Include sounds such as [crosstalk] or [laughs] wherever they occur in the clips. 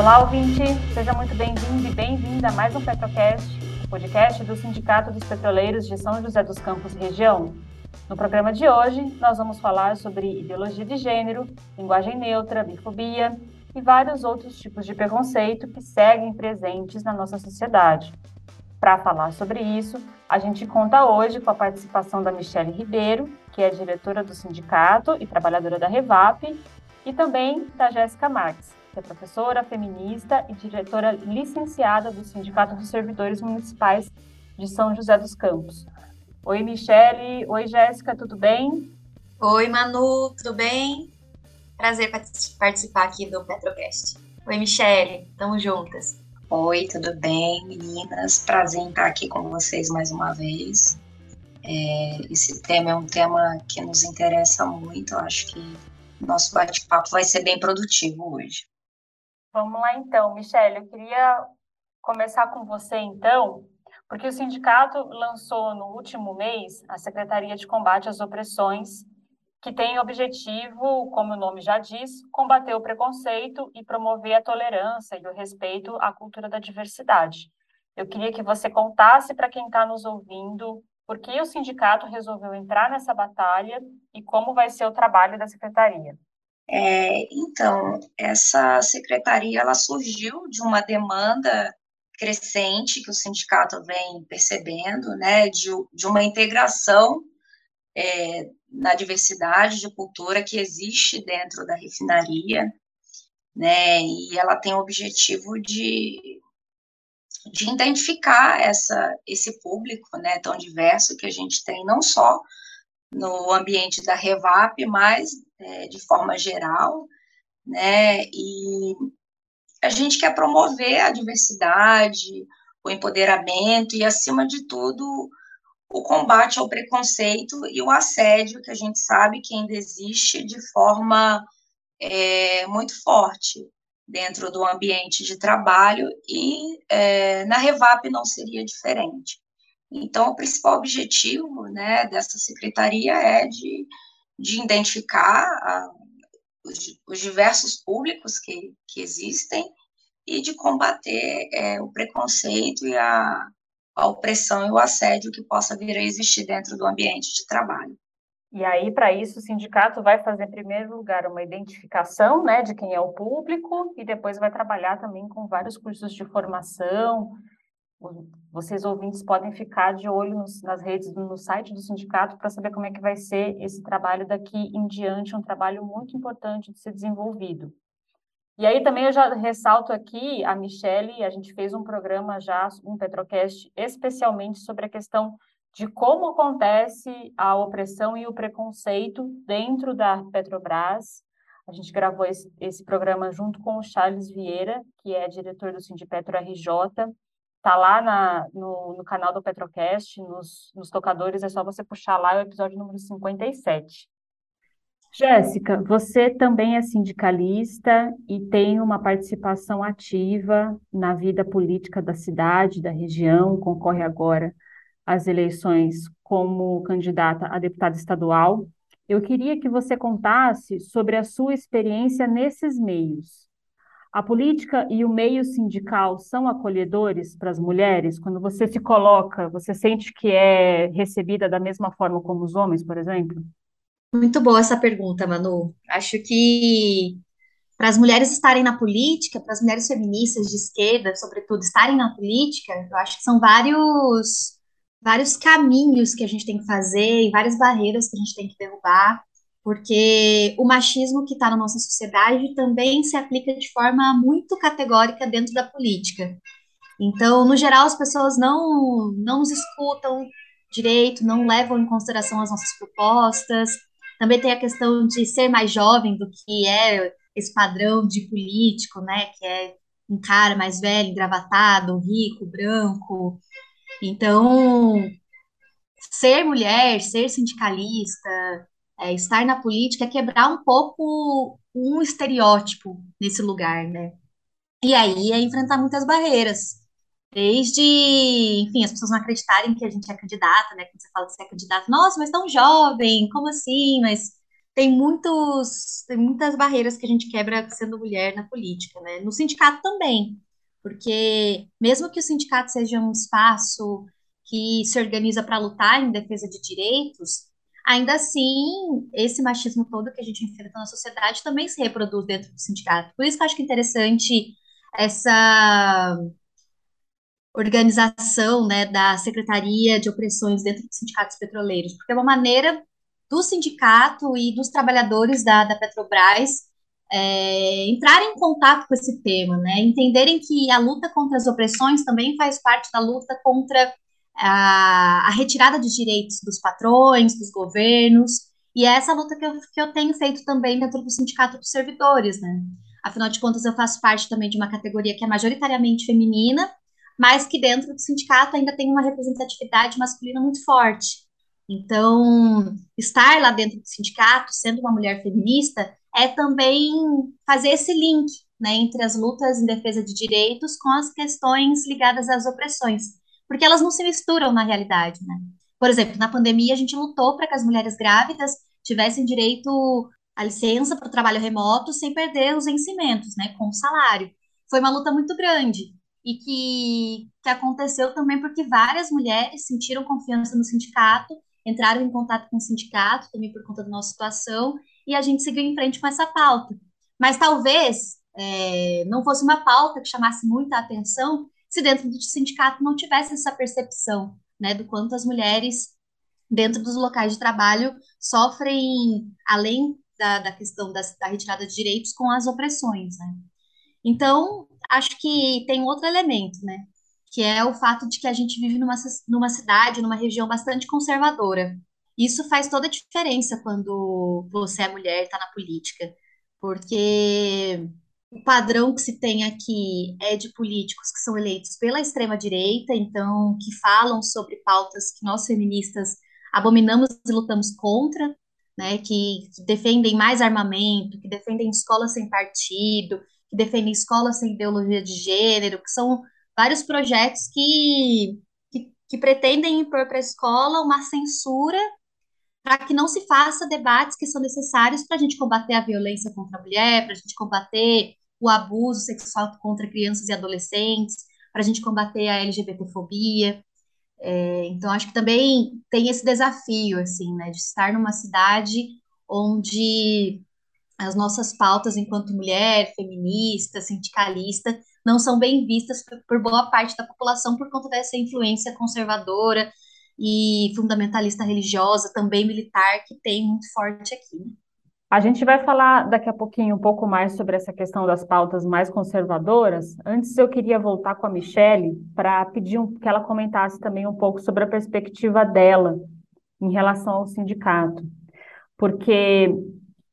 Olá, ouvinte! Seja muito bem-vindo e bem-vinda a mais um Petrocast, o podcast do Sindicato dos Petroleiros de São José dos Campos Região. No programa de hoje, nós vamos falar sobre ideologia de gênero, linguagem neutra, bifobia e vários outros tipos de preconceito que seguem presentes na nossa sociedade. Para falar sobre isso, a gente conta hoje com a participação da Michelle Ribeiro, que é diretora do sindicato e trabalhadora da Revap, e também da Jéssica Marques, que é professora feminista e diretora licenciada do Sindicato dos Servidores Municipais de São José dos Campos. Oi, Michele. Oi, Jéssica, tudo bem? Oi, Manu, tudo bem? Prazer participar aqui do Petrocast. Oi, Michele, tamo juntas. Oi, tudo bem, meninas? Prazer em estar aqui com vocês mais uma vez. É, esse tema é um tema que nos interessa muito. Eu acho que nosso bate-papo vai ser bem produtivo hoje. Vamos lá então, Michelle. Eu queria começar com você então, porque o sindicato lançou no último mês a Secretaria de Combate às Opressões que tem objetivo, como o nome já diz, combater o preconceito e promover a tolerância e o respeito à cultura da diversidade. Eu queria que você contasse para quem está nos ouvindo por que o sindicato resolveu entrar nessa batalha e como vai ser o trabalho da secretaria. É, então, essa secretaria ela surgiu de uma demanda crescente que o sindicato vem percebendo, né, de, de uma integração é, na diversidade de cultura que existe dentro da refinaria, né, e ela tem o objetivo de, de identificar essa, esse público, né, tão diverso que a gente tem, não só no ambiente da Revap, mas é, de forma geral, né, e a gente quer promover a diversidade, o empoderamento e, acima de tudo, o combate ao preconceito e o assédio, que a gente sabe que ainda existe de forma é, muito forte dentro do ambiente de trabalho e é, na Revap não seria diferente. Então, o principal objetivo né, dessa secretaria é de, de identificar a, os, os, diversos públicos que, que existem e de combater é, o preconceito e a, a opressão e o assédio que possa vir a existir dentro do ambiente de trabalho. E aí, para isso, o sindicato vai fazer, em primeiro lugar, uma identificação né, de quem é o público e depois vai trabalhar também com vários cursos de formação. Vocês, ouvintes, podem ficar de olho nos, nas redes, no site do sindicato para saber como é que vai ser esse trabalho daqui em diante, um trabalho muito importante de ser desenvolvido. E aí também eu já ressalto aqui a Michele, a gente fez um programa já, um Petrocast, especialmente sobre a questão de como acontece a opressão e o preconceito dentro da Petrobras. A gente gravou esse, esse programa junto com o Charles Vieira, que é diretor do Sindipetro RJ. Está lá na, no, no, canal do Petrocast, nos, nos tocadores, é só você puxar lá é o episódio número 57. Jéssica, você também é sindicalista e tem uma participação ativa na vida política da cidade, da região, concorre agora às eleições como candidata a deputada estadual. Eu queria que você contasse sobre a sua experiência nesses meios. A política e o meio sindical são acolhedores para as mulheres? Quando você se coloca, você sente que é recebida da mesma forma como os homens, por exemplo? Muito boa essa pergunta, Manu. Acho que para as mulheres estarem na política, para as mulheres feministas de esquerda, sobretudo, estarem na política, eu acho que são vários vários caminhos que a gente tem que fazer e várias barreiras que a gente tem que derrubar, porque o machismo que está na nossa sociedade também se aplica de forma muito categórica dentro da política. Então, no geral, as pessoas não, não nos escutam direito, não levam em consideração as nossas propostas, também tem a questão de ser mais jovem do que é esse padrão de político, né? Que é um cara mais velho, engravatado, rico, branco. Então, ser mulher, ser sindicalista, é, estar na política é quebrar um pouco um estereótipo nesse lugar, né? E aí é enfrentar muitas barreiras. Desde, enfim, as pessoas não acreditarem que a gente é candidata, né? Quando você fala que você é candidata, nossa, mas tão jovem, como assim? Mas tem muitos, tem muitas barreiras que a gente quebra sendo mulher na política, né? No sindicato também, porque mesmo que o sindicato seja um espaço que se organiza para lutar em defesa de direitos, ainda assim, esse machismo todo que a gente enfrenta na sociedade também se reproduz dentro do sindicato. Por isso que eu acho que é interessante essa organização né, da Secretaria de Opressões dentro dos sindicatos petroleiros, porque é uma maneira do sindicato e dos trabalhadores da, da Petrobras é, entrarem em contato com esse tema, né, entenderem que a luta contra as opressões também faz parte da luta contra a, a retirada de direitos dos patrões, dos governos, e é essa luta que eu, que eu tenho feito também dentro do Sindicato dos Servidores, né, Afinal de contas, eu faço parte também de uma categoria que é majoritariamente feminina, mas que dentro do sindicato ainda tem uma representatividade masculina muito forte. Então, estar lá dentro do sindicato, sendo uma mulher feminista, é também fazer esse link né, entre as lutas em defesa de direitos com as questões ligadas às opressões, porque elas não se misturam na realidade. Né? Por exemplo, na pandemia, a gente lutou para que as mulheres grávidas tivessem direito a licença para o trabalho remoto sem perder os vencimentos, né, com o salário. Foi uma luta muito grande e que, que aconteceu também porque várias mulheres sentiram confiança no sindicato, entraram em contato com o sindicato também por conta da nossa situação e a gente seguiu em frente com essa pauta. Mas talvez é, não fosse uma pauta que chamasse muita atenção se dentro do sindicato não tivesse essa percepção, né, do quanto as mulheres dentro dos locais de trabalho sofrem, além da, da questão da, da retirada de direitos com as opressões, né? Então, acho que tem outro elemento, né? Que é o fato de que a gente vive numa, numa cidade, numa região bastante conservadora. Isso faz toda a diferença quando você é mulher e está na política, porque o padrão que se tem aqui é de políticos que são eleitos pela extrema-direita, então, que falam sobre pautas que nós feministas abominamos e lutamos contra, né, que, que defendem mais armamento, que defendem escolas sem partido, que defendem escolas sem ideologia de gênero, que são vários projetos que, que, que pretendem impor para a escola uma censura para que não se faça debates que são necessários para a gente combater a violência contra a mulher, para a gente combater o abuso sexual contra crianças e adolescentes, para a gente combater a LGBTfobia. É, então, acho que também tem esse desafio, assim, né, de estar numa cidade onde as nossas pautas enquanto mulher, feminista, sindicalista, não são bem vistas por, boa parte da população por conta dessa influência conservadora e fundamentalista religiosa, também militar, que tem muito forte aqui. Né? A gente vai falar daqui a pouquinho um pouco mais sobre essa questão das pautas mais conservadoras. Antes, eu queria voltar com a Michelle para pedir um, que ela comentasse também um pouco sobre a perspectiva dela em relação ao sindicato. Porque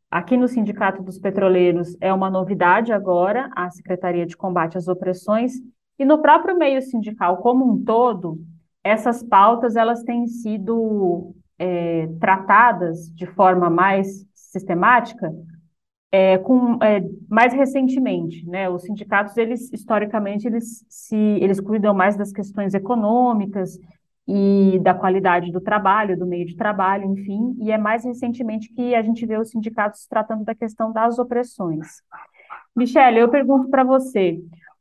aqui no Sindicato dos Petroleiros é uma novidade agora a Secretaria de Combate às Opressões, e no próprio meio sindical como um todo, essas pautas elas têm sido é, tratadas de forma mais sistemática é, com, é, mais recentemente, né? Os sindicatos, eles historicamente, eles se eles cuidam mais das questões econômicas e da qualidade do trabalho, do meio de trabalho, enfim, e é mais recentemente que a gente vê os sindicatos tratando da questão das opressões. Michele, eu pergunto para você,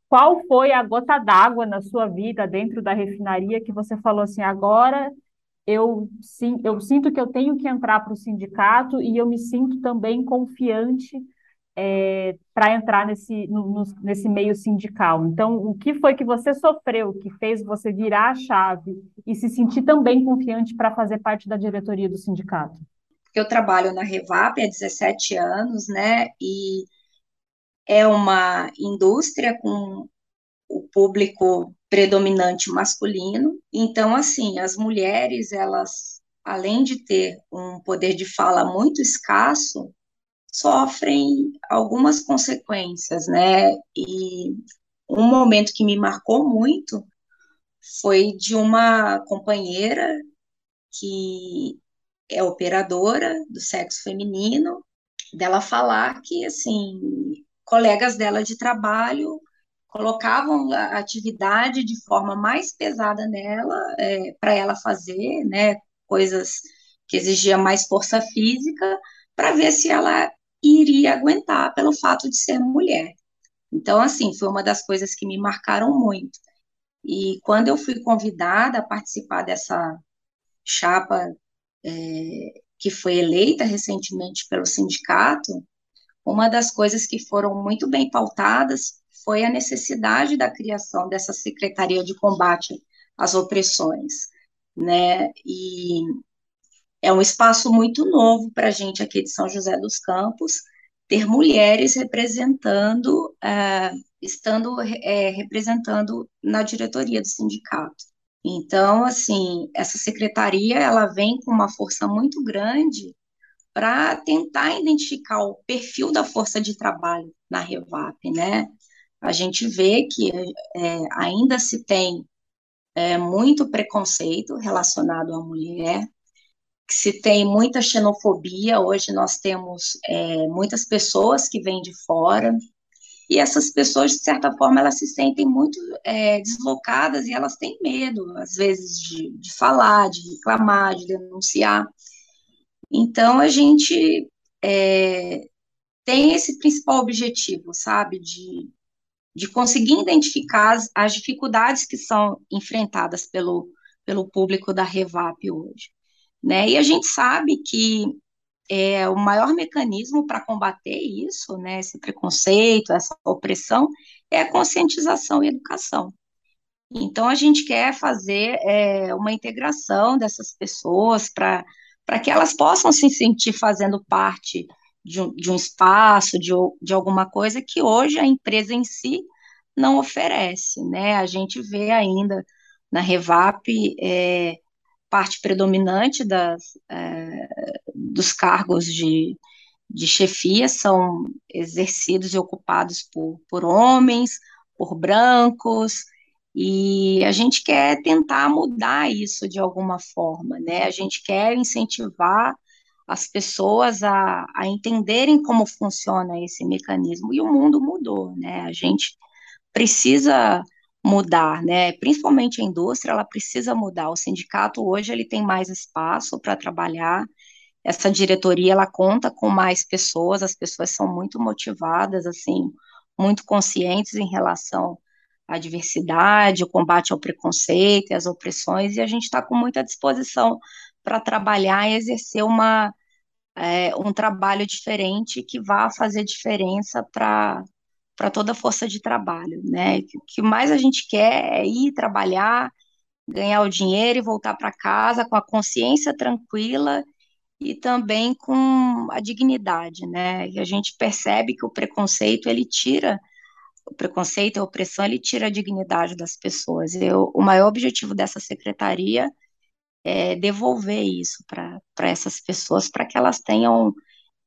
qual foi a gota d'água na sua vida dentro da refinaria que você falou assim, agora eu, sim, eu sinto que eu tenho que entrar para o sindicato e eu me sinto também confiante é, para entrar nesse, no, nesse meio sindical. Então, o que foi que você sofreu que fez você virar a chave e se sentir também confiante para fazer parte da diretoria do sindicato? Eu trabalho na Revap há 17 anos, né? E é uma indústria com o público predominante masculino. Então, assim, as mulheres, elas, além de ter um poder de fala muito escasso, sofrem algumas consequências, né? E um momento que me marcou muito foi de uma companheira que é operadora do sexo feminino, dela falar que, assim, colegas dela de trabalho colocavam a atividade de forma mais pesada nela, é, para ela fazer, né, coisas que exigiam mais força física, para ver se ela iria aguentar pelo fato de ser mulher. Então, assim, foi uma das coisas que me marcaram muito. E quando eu fui convidada a participar dessa chapa é, que foi eleita recentemente pelo sindicato, uma das coisas que foram muito bem pautadas foi a necessidade da criação dessa Secretaria de Combate às Opressões, né? E é um espaço muito novo para a gente aqui de São José dos Campos, ter mulheres representando, uh, estando é, representando na diretoria do sindicato. Então, assim, essa secretaria, ela vem com uma força muito grande para tentar identificar o perfil da força de trabalho na Revap, né? A gente vê que é, ainda se tem é, muito preconceito relacionado à mulher, que se tem muita xenofobia. Hoje nós temos é, muitas pessoas que vêm de fora, e essas pessoas, de certa forma, elas se sentem muito é, deslocadas e elas têm medo, às vezes, de, de falar, de reclamar, de denunciar. Então, a gente é, tem esse principal objetivo, sabe, de, de conseguir identificar as, as dificuldades que são enfrentadas pelo, pelo público da Revap hoje. Né? E a gente sabe que é, o maior mecanismo para combater isso, né, esse preconceito, essa opressão, é a conscientização e educação. Então, a gente quer fazer é, uma integração dessas pessoas para que elas possam se sentir fazendo parte de um, de um espaço, de, de alguma coisa que hoje a empresa em si não oferece. Né? A gente vê ainda na Revap é, parte predominante das, é, dos cargos de, de chefia são exercidos e ocupados por, por homens, por brancos, e a gente quer tentar mudar isso de alguma forma, né? A gente quer incentivar as pessoas a, a entenderem como funciona esse mecanismo, e o mundo mudou, né? A gente precisa mudar, né? Principalmente a indústria, ela precisa mudar. O sindicato hoje ele tem mais espaço para trabalhar. Essa diretoria ela conta com mais pessoas, as pessoas são muito motivadas, assim, muito conscientes em relação à diversidade, o combate ao preconceito e às opressões, e a gente está com muita disposição para trabalhar e exercer uma, é, um trabalho diferente que vá fazer diferença para para toda a força de trabalho, né? O que mais a gente quer é ir trabalhar, ganhar o dinheiro e voltar para casa com a consciência tranquila e também com a dignidade, né? E a gente percebe que o preconceito ele tira o preconceito a opressão ele tira a dignidade das pessoas. Eu, o maior objetivo dessa secretaria é devolver isso para essas pessoas, para que elas tenham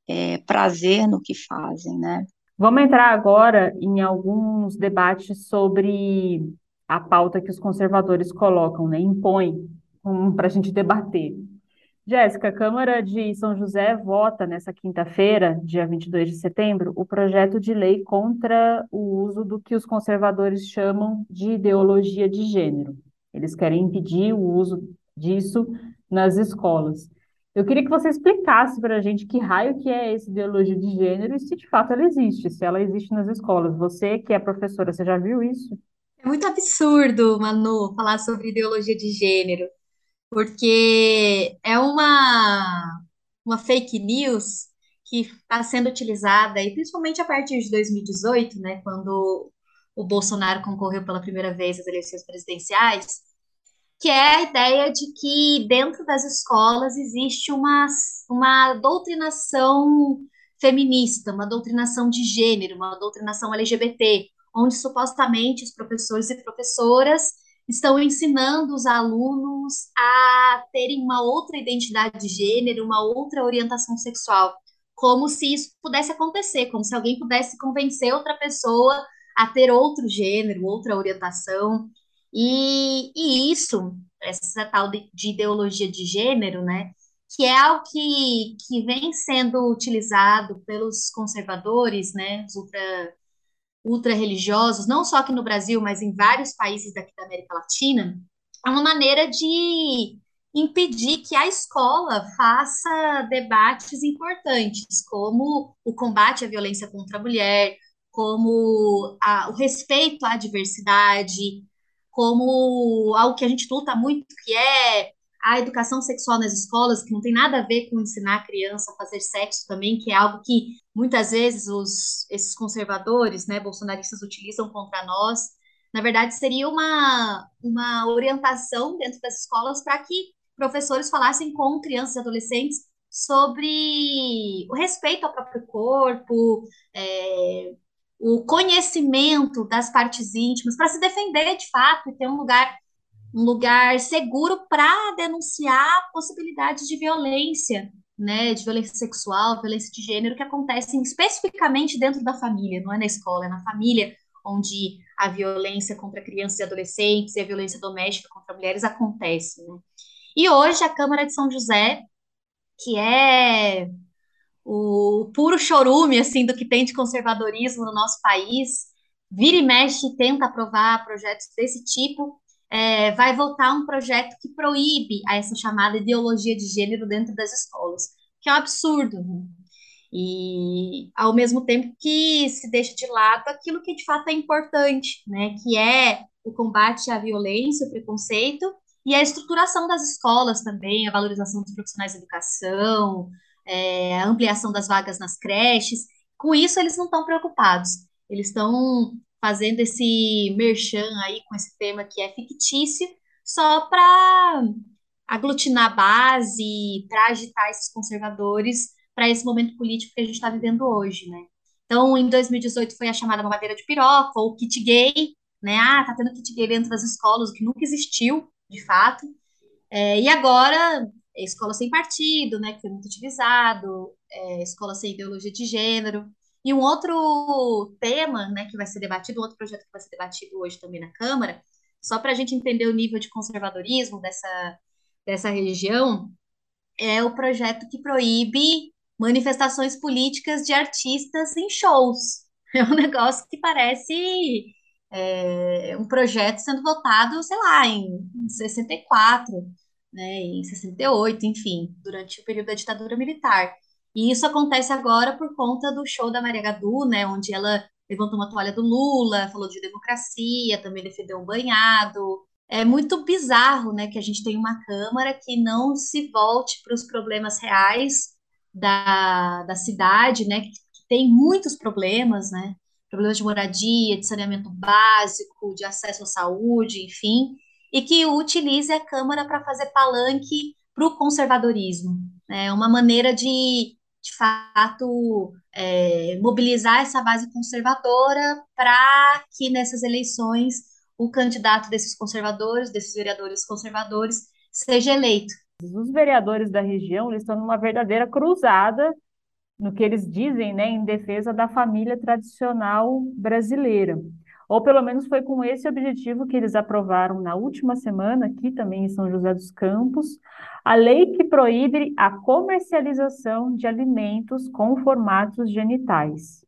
é, prazer no que fazem, né? Vamos entrar agora em alguns debates sobre a pauta que os conservadores colocam, né? Impõem um, para a gente debater. Jéssica, a Câmara de São José vota nessa quinta-feira, dia 22 de setembro, o projeto de lei contra o uso do que os conservadores chamam de ideologia de gênero. Eles querem impedir o uso disso nas escolas. Eu queria que você explicasse para a gente que raio que é essa ideologia de gênero e se de fato ela existe, se ela existe nas escolas. Você que é professora, você já viu isso? É muito absurdo, Manu, falar sobre ideologia de gênero, porque é uma, uma fake news que está sendo utilizada, e principalmente a partir de 2018, né, quando o Bolsonaro concorreu pela primeira vez às eleições presidenciais, que é a ideia de que dentro das escolas existe uma, uma doutrinação feminista, uma doutrinação de gênero, uma doutrinação LGBT, onde supostamente os professores e professoras estão ensinando os alunos a terem uma outra identidade de gênero, uma outra orientação sexual, como se isso pudesse acontecer, como se alguém pudesse convencer outra pessoa a ter outro gênero, outra orientação. E, e isso, essa tal de, de ideologia de gênero, né, que é algo que, que vem sendo utilizado pelos conservadores, né, os ultra, ultra religiosos, não só aqui no Brasil, mas em vários países daqui da América Latina, é uma maneira de, impedir que a escola faça debates importantes, como o combate à violência contra a mulher, como a, o respeito à diversidade, como algo que a gente luta muito, que é a educação sexual nas escolas, que não tem nada a ver com ensinar a criança a fazer sexo também, que é algo que muitas vezes os, esses conservadores, né, bolsonaristas utilizam contra nós. Na verdade, seria uma, uma orientação dentro das escolas para que professores falassem com crianças e adolescentes sobre o respeito ao próprio corpo, é, o conhecimento das partes íntimas, para se defender de fato e ter um lugar um lugar seguro para denunciar possibilidades de violência, né, de violência sexual, violência de gênero que acontecem especificamente dentro da família, não é na escola, é na família onde a violência contra crianças e adolescentes e a violência doméstica contra mulheres acontece. Né? E hoje a Câmara de São José, que é o puro chorume assim do que tem de conservadorismo no nosso país, vira e mexe tenta aprovar projetos desse tipo, é, vai votar um projeto que proíbe a essa chamada ideologia de gênero dentro das escolas, que é um absurdo. Né? E ao mesmo tempo que se deixa de lado aquilo que de fato é importante, né, que é o combate à violência, o preconceito e a estruturação das escolas também, a valorização dos profissionais de educação, é, a ampliação das vagas nas creches. Com isso, eles não estão preocupados. Eles estão fazendo esse merchan aí com esse tema que é fictício, só para aglutinar base, para agitar esses conservadores para esse momento político que a gente está vivendo hoje, né? Então, em 2018 foi a chamada mamadeira de piroca, ou kit gay, né? Ah, tá tendo kit gay dentro das escolas, o que nunca existiu, de fato. É, e agora, escola sem partido, né, que foi muito utilizado, é, escola sem ideologia de gênero. E um outro tema, né, que vai ser debatido, um outro projeto que vai ser debatido hoje também na Câmara, só para a gente entender o nível de conservadorismo dessa, dessa região, é o projeto que proíbe manifestações políticas de artistas em shows. [laughs] É um negócio que parece é, um projeto sendo votado, sei lá, em, 64, né, em 68, enfim, durante o período da ditadura militar. E isso acontece agora por conta do show da Maria Gadu, né, onde ela levantou uma toalha do Lula, falou de democracia, também defendeu um banhado. É muito bizarro, né, que a gente tem uma Câmara que não se volte para os problemas reais da, da cidade, né, que tem muitos problemas, né, problemas de moradia, de saneamento básico, de acesso à saúde, enfim, e que utilize a Câmara para fazer palanque para o conservadorismo. É uma maneira de, de fato, é, mobilizar essa base conservadora para que nessas eleições o candidato desses conservadores, desses vereadores conservadores, seja eleito. Os vereadores da região estão numa verdadeira cruzada no que eles dizem, né, em defesa da família tradicional brasileira. Ou pelo menos foi com esse objetivo que eles aprovaram na última semana, aqui também em São José dos Campos, a lei que proíbe a comercialização de alimentos com formatos genitais.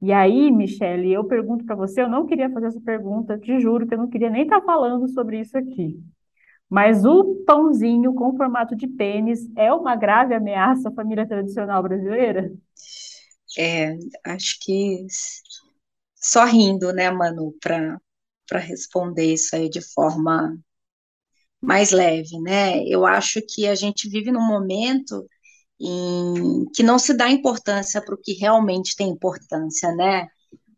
E aí, Michele, eu pergunto para você, eu não queria fazer essa pergunta, te juro que eu não queria nem estar tá falando sobre isso aqui. Mas o pãozinho com formato de pênis é uma grave ameaça à família tradicional brasileira? É, acho que só rindo, né, Manu, para responder isso aí de forma mais leve, né? Eu acho que a gente vive num momento em que não se dá importância para o que realmente tem importância, né?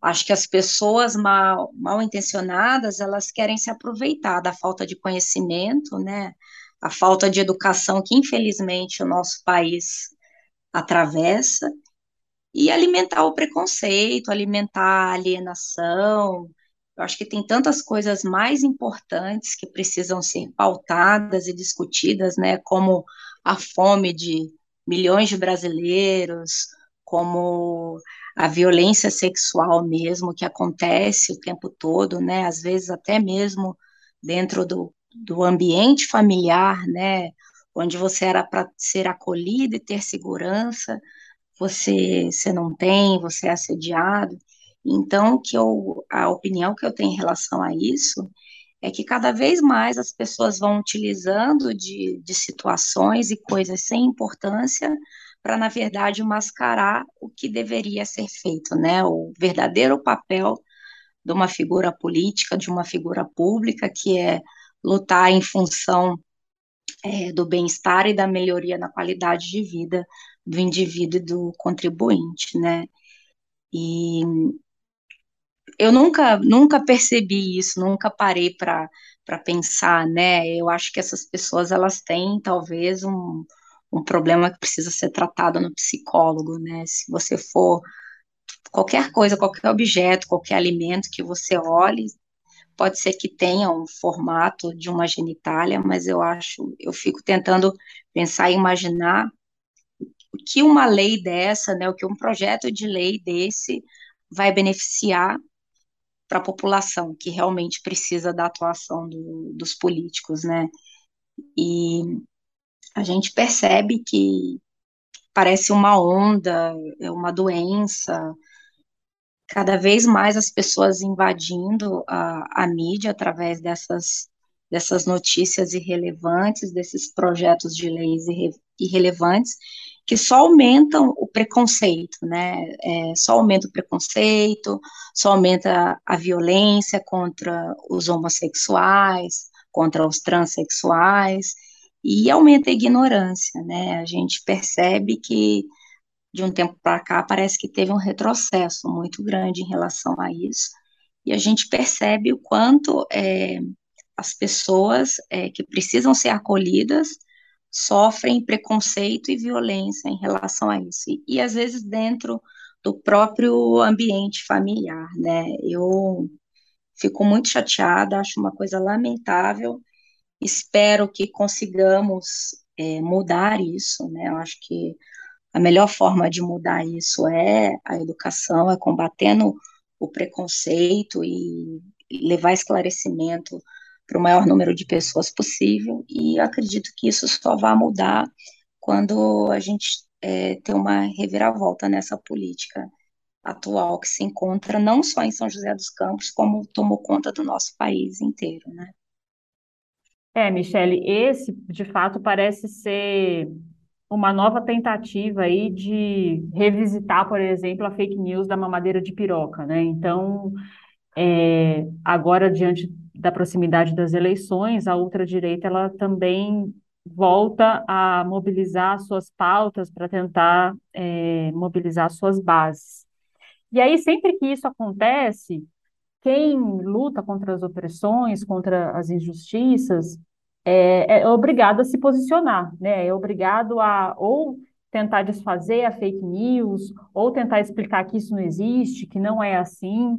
Acho que as pessoas mal, mal intencionadas, elas querem se aproveitar da falta de conhecimento, né? A falta de educação que, infelizmente, o nosso país atravessa, e alimentar o preconceito, alimentar a alienação. Eu acho que tem tantas coisas mais importantes que precisam ser pautadas e discutidas, né? Como a fome de milhões de brasileiros, como a violência sexual mesmo que acontece o tempo todo, né? Às vezes até mesmo dentro do, do ambiente familiar, né? Onde você era para ser acolhido e ter segurança, você, você não tem, você é assediado. Então, que eu, a opinião que eu tenho em relação a isso é que cada vez mais as pessoas vão utilizando de, de situações e coisas sem importância para, na verdade, mascarar o que deveria ser feito, né? O verdadeiro papel de uma figura política, de uma figura pública, que é lutar em função é, do bem-estar e da melhoria na qualidade de vida do indivíduo e do contribuinte, né? E eu nunca, nunca percebi isso, nunca parei para para pensar, né? Eu acho que essas pessoas elas têm talvez um, um problema que precisa ser tratado no psicólogo, né? Se você for qualquer coisa, qualquer objeto, qualquer alimento que você olhe, pode ser que tenha um formato de uma genitália, mas eu acho, eu fico tentando pensar e imaginar o que uma lei dessa, né, o que um projeto de lei desse vai beneficiar para a população que realmente precisa da atuação do, dos políticos, né? E a gente percebe que parece uma onda, é uma doença, cada vez mais as pessoas invadindo a, a mídia através dessas, dessas notícias irrelevantes, desses projetos de leis irre, irrelevantes, que só aumentam o preconceito, né? É, só aumenta o preconceito, só aumenta a violência contra os homossexuais, contra os transexuais, e aumenta a ignorância, né? A gente percebe que de um tempo para cá parece que teve um retrocesso muito grande em relação a isso, e a gente percebe o quanto é, as pessoas é, que precisam ser acolhidas sofrem preconceito e violência em relação a isso, e, e às vezes dentro do próprio ambiente familiar, né? Eu fico muito chateada, acho uma coisa lamentável, espero que consigamos é, mudar isso, né? Eu acho que a melhor forma de mudar isso é a educação, é combatendo o preconceito e levar esclarecimento para o maior número de pessoas possível, e acredito que isso só vai mudar quando a gente é, ter uma reviravolta nessa política atual que se encontra não só em São José dos Campos, como tomou conta do nosso país inteiro, né? É, Michele, esse de fato parece ser uma nova tentativa aí de revisitar, por exemplo, a fake news da mamadeira de piroca, né? Então, é, agora diante da proximidade das eleições, a ultradireita ela também volta a mobilizar suas pautas para tentar é, mobilizar suas bases. E aí, sempre que isso acontece, quem luta contra as opressões, contra as injustiças, é, é obrigado a se posicionar, né? É obrigado a ou tentar desfazer a fake news, ou tentar explicar que isso não existe, que não é assim.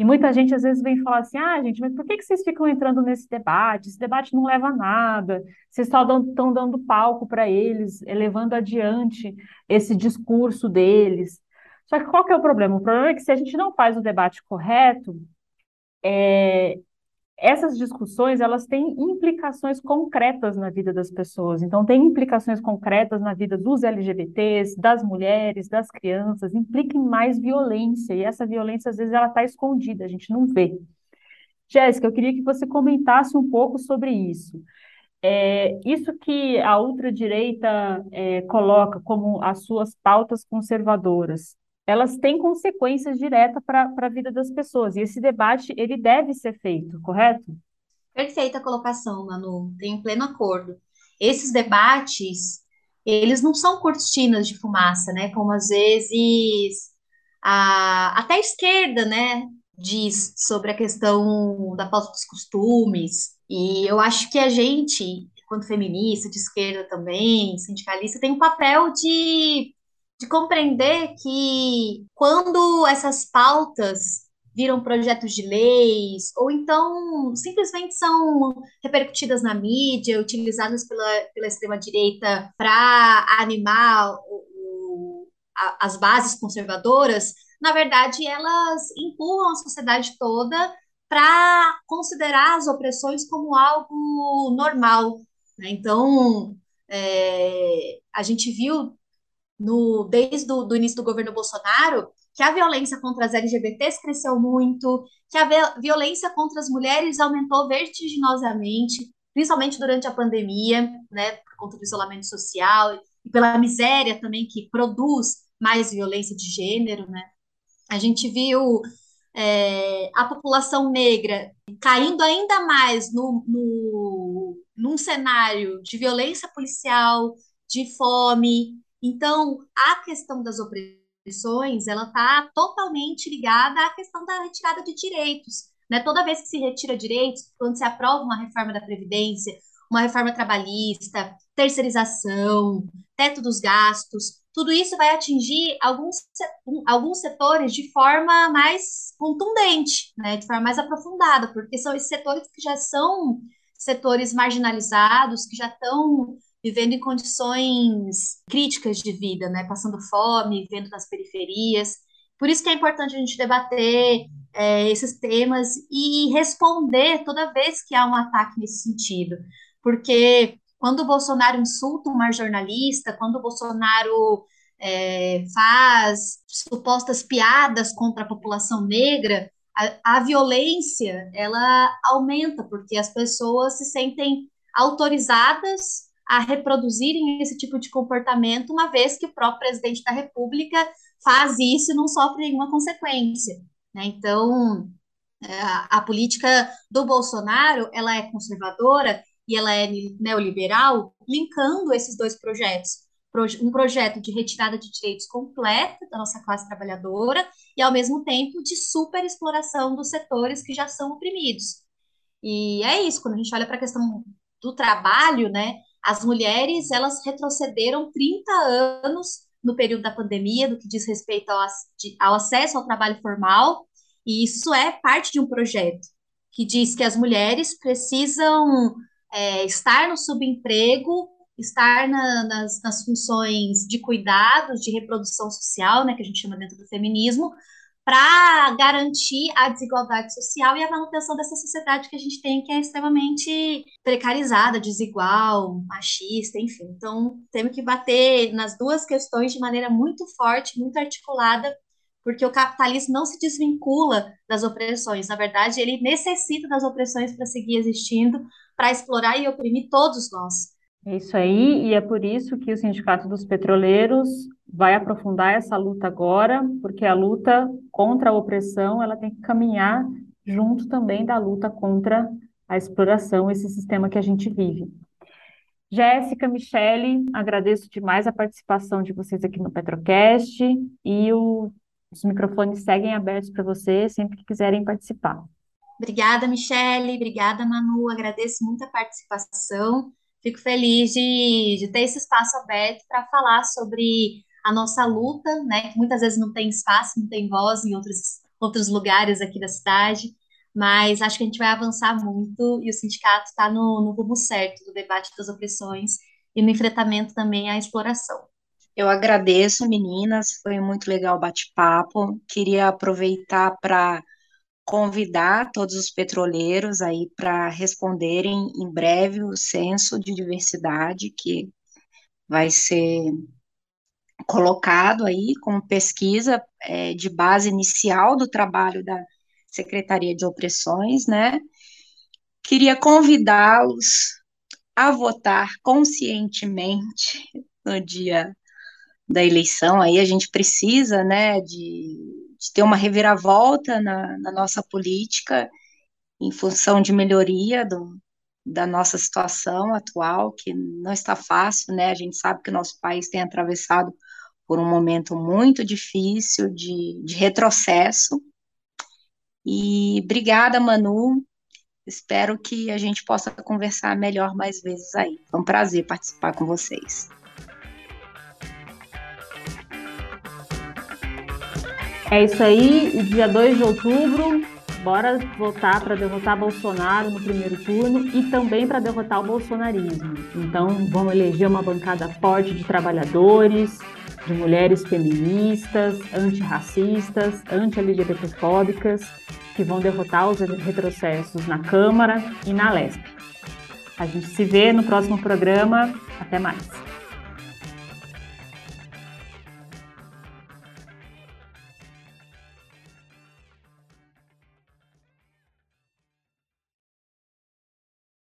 E muita gente às vezes vem falar assim: ah, gente, mas por que, que vocês ficam entrando nesse debate? Esse debate não leva a nada, vocês só estão dando palco para eles, elevando adiante esse discurso deles. Só que qual que é o problema? O problema é que se a gente não faz o debate correto, é, essas discussões elas têm implicações concretas na vida das pessoas. Então, tem implicações concretas na vida dos LGBTs, das mulheres, das crianças, implica em mais violência, e essa violência, às vezes, ela está escondida, a gente não vê. Jéssica, eu queria que você comentasse um pouco sobre isso. É, isso que a ultradireita é, coloca como as suas pautas conservadoras, elas têm consequências diretas para a vida das pessoas. E esse debate, ele deve ser feito, correto? Perfeita colocação, Manu. Tenho pleno acordo. Esses debates, eles não são cortinas de fumaça, né? Como às vezes a, até a esquerda, né, diz sobre a questão da falta dos costumes. E eu acho que a gente, enquanto feminista, de esquerda também, sindicalista, tem um papel de de compreender que quando essas pautas viram projetos de leis, ou então simplesmente são repercutidas na mídia, utilizadas pela, pela extrema-direita para animar o, o, a, as bases conservadoras, na verdade, elas empurram a sociedade toda para considerar as opressões como algo normal. Né? Então, é, a gente viu no, desde o início do governo Bolsonaro, que a violência contra as LGBTs cresceu muito, que a violência contra as mulheres aumentou vertiginosamente, principalmente durante a pandemia, né, por conta do isolamento social e pela miséria também que produz mais violência de gênero, né? A gente viu é, a população negra caindo ainda mais no, no, num cenário de violência policial, de fome. Então, a questão das opressões, ela está totalmente ligada à questão da retirada de direitos. Né? Toda vez que se retira direitos, quando se aprova uma reforma da Previdência, uma reforma trabalhista, terceirização, teto dos gastos, tudo isso vai atingir alguns, alguns setores de forma mais contundente, né, de forma mais aprofundada, porque são esses setores que já são setores marginalizados, que já estão vivendo em condições críticas de vida, né, passando fome, vivendo nas periferias. Por isso que é importante a gente debater é, esses temas e responder toda vez que há um ataque nesse sentido. Porque quando o Bolsonaro insulta uma jornalista, quando o Bolsonaro é, faz supostas piadas contra a população negra, a, a, violência ela aumenta porque as pessoas se sentem autorizadas a reproduzirem esse tipo de comportamento, uma vez que o próprio presidente da República faz isso e não sofre nenhuma consequência. Né? Então, é, a política do Bolsonaro ela é conservadora e ela é neoliberal, linkando esses dois projetos. Um projeto de retirada de direitos completa da nossa classe trabalhadora e, ao mesmo tempo, de superexploração dos setores que já são oprimidos. E é isso, quando a gente olha para a questão do trabalho, né, as mulheres, elas retrocederam 30 anos no período da pandemia, do que diz respeito ao, ao acesso ao trabalho formal, e isso é parte de um projeto que diz que as mulheres precisam é, estar no subemprego, estar na, nas, nas funções de cuidados, de reprodução social, né, que a gente chama dentro do feminismo, para garantir a desigualdade social e a manutenção dessa sociedade que a gente tem, que é extremamente precarizada, desigual, machista, enfim. Então, temos que bater nas duas questões de maneira muito forte, muito articulada, porque o capitalismo não se desvincula das opressões. Na verdade, ele necessita das opressões para seguir existindo, para explorar e oprimir todos nós. É isso aí, e é por isso que o Sindicato dos Petroleiros vai aprofundar essa luta agora, porque a luta contra a opressão, ela tem que caminhar junto também da luta contra a exploração, esse sistema que a gente vive. Jéssica, Michele, agradeço demais a participação de vocês aqui no Petrocast e o, os microfones seguem abertos para vocês sempre que quiserem participar. Obrigada, Michele. Obrigada, Manu. Agradeço muito a participação. Fico feliz de, de ter esse espaço aberto para falar sobre a nossa luta, né? Que muitas vezes não tem espaço, não tem voz em outros, outros lugares aqui da cidade, mas acho que a gente vai avançar muito e o sindicato está no, no rumo certo do debate das opressões e no enfrentamento também à exploração. Eu agradeço, meninas, foi muito legal o bate-papo. Queria aproveitar para convidar todos os petroleiros aí para responderem em breve o censo de diversidade que vai ser colocado aí como pesquisa é, de base inicial do trabalho da Secretaria de Opressões, né? Queria convidá-los a votar conscientemente no dia da eleição. Aí a gente precisa, né, de de ter uma reviravolta na, na nossa política em função de melhoria do, da nossa situação atual, que não está fácil, né? A gente sabe que o nosso país tem atravessado por um momento muito difícil de, de retrocesso. E obrigada, Manu. Espero que a gente possa conversar melhor mais vezes aí. Foi um prazer participar com vocês. É isso aí, o dia 2 de outubro, bora votar para derrotar Bolsonaro no primeiro turno e também para derrotar o bolsonarismo. Então, vamos eleger uma bancada forte de trabalhadores, de mulheres feministas, antirracistas, anti-LGBTfóbicas, que vão derrotar os retrocessos na Câmara e na Lesp. A gente se vê no próximo programa. Até mais.